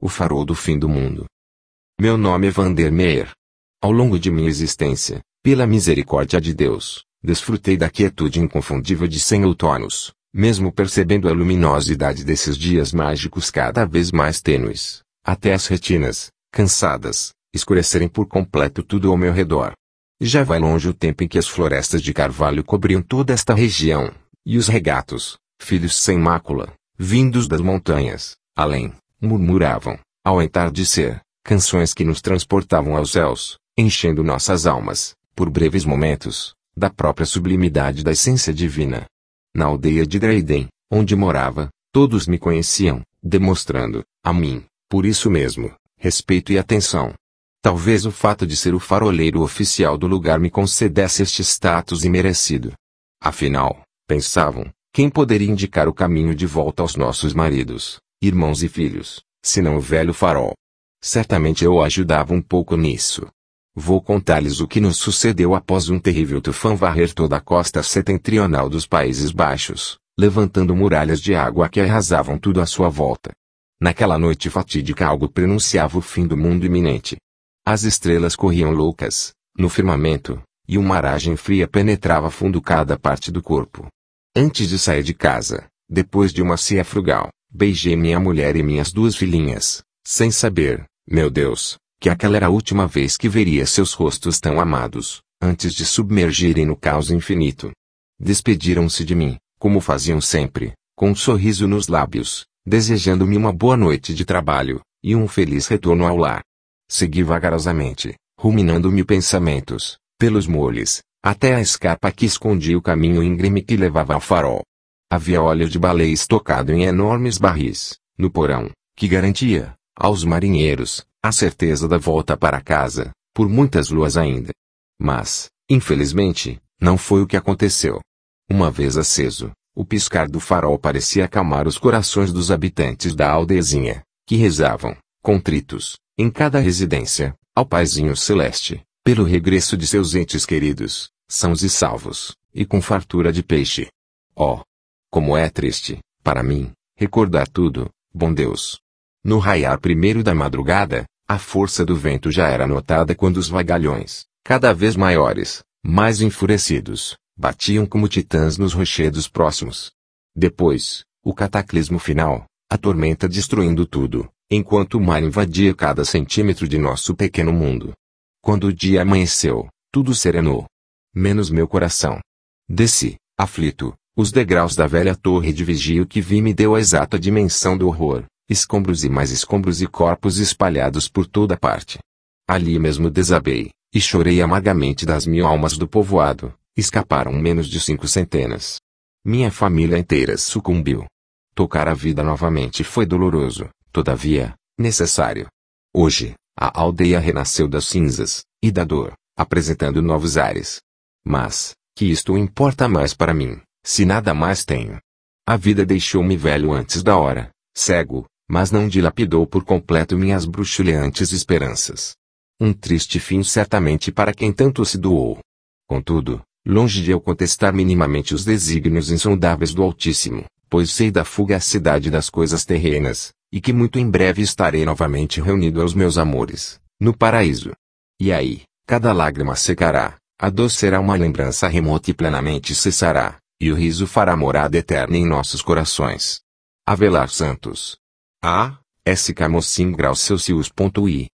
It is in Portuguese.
o farol do fim do mundo. Meu nome é Vandermeer. Ao longo de minha existência, pela misericórdia de Deus, desfrutei da quietude inconfundível de cem outonos, mesmo percebendo a luminosidade desses dias mágicos cada vez mais tênues, até as retinas, cansadas, escurecerem por completo tudo ao meu redor. Já vai longe o tempo em que as florestas de carvalho cobriam toda esta região, e os regatos, filhos sem mácula, vindos das montanhas, além, murmuravam, ao entardecer, canções que nos transportavam aos céus, enchendo nossas almas, por breves momentos, da própria sublimidade da essência divina. Na aldeia de Dresden, onde morava, todos me conheciam, demonstrando, a mim, por isso mesmo, respeito e atenção. Talvez o fato de ser o faroleiro oficial do lugar me concedesse este status imerecido. Afinal, pensavam, quem poderia indicar o caminho de volta aos nossos maridos, irmãos e filhos, senão o velho farol? Certamente eu ajudava um pouco nisso. Vou contar-lhes o que nos sucedeu após um terrível tufão varrer toda a costa setentrional dos Países Baixos, levantando muralhas de água que arrasavam tudo à sua volta. Naquela noite fatídica algo prenunciava o fim do mundo iminente. As estrelas corriam loucas, no firmamento, e uma aragem fria penetrava fundo cada parte do corpo. Antes de sair de casa, depois de uma ceia frugal, beijei minha mulher e minhas duas filhinhas, sem saber, meu Deus, que aquela era a última vez que veria seus rostos tão amados, antes de submergirem no caos infinito. Despediram-se de mim, como faziam sempre, com um sorriso nos lábios, desejando-me uma boa noite de trabalho, e um feliz retorno ao lar. Segui vagarosamente, ruminando-me pensamentos, pelos moles, até a escapa que escondia o caminho íngreme que levava ao farol. Havia óleo de baleia estocado em enormes barris, no porão, que garantia, aos marinheiros, a certeza da volta para casa, por muitas luas ainda. Mas, infelizmente, não foi o que aconteceu. Uma vez aceso, o piscar do farol parecia acalmar os corações dos habitantes da aldeizinha, que rezavam, contritos, em cada residência, ao Paizinho Celeste, pelo regresso de seus entes queridos, sãos e salvos, e com fartura de peixe. Oh! Como é triste, para mim, recordar tudo, bom Deus. No raiar primeiro da madrugada, a força do vento já era notada quando os vagalhões, cada vez maiores, mais enfurecidos, batiam como titãs nos rochedos próximos. Depois, o cataclismo final, a tormenta destruindo tudo, enquanto o mar invadia cada centímetro de nosso pequeno mundo. Quando o dia amanheceu, tudo serenou. Menos meu coração. Desci, aflito, os degraus da velha torre de vigio que vi me deu a exata dimensão do horror escombros e mais escombros e corpos espalhados por toda parte. Ali mesmo desabei, e chorei amargamente das mil almas do povoado, escaparam menos de cinco centenas. Minha família inteira sucumbiu. Tocar a vida novamente foi doloroso, todavia, necessário. Hoje, a aldeia renasceu das cinzas, e da dor, apresentando novos ares. Mas, que isto importa mais para mim, se nada mais tenho? A vida deixou-me velho antes da hora, cego, mas não dilapidou por completo minhas bruxuleantes esperanças. Um triste fim certamente para quem tanto se doou. Contudo, longe de eu contestar minimamente os desígnios insondáveis do Altíssimo, pois sei da fugacidade das coisas terrenas, e que muito em breve estarei novamente reunido aos meus amores, no paraíso. E aí, cada lágrima secará, a dor será uma lembrança remota e plenamente cessará, e o riso fará morada eterna em nossos corações. Avelar Santos a. S. Camocim Grau Celsius.i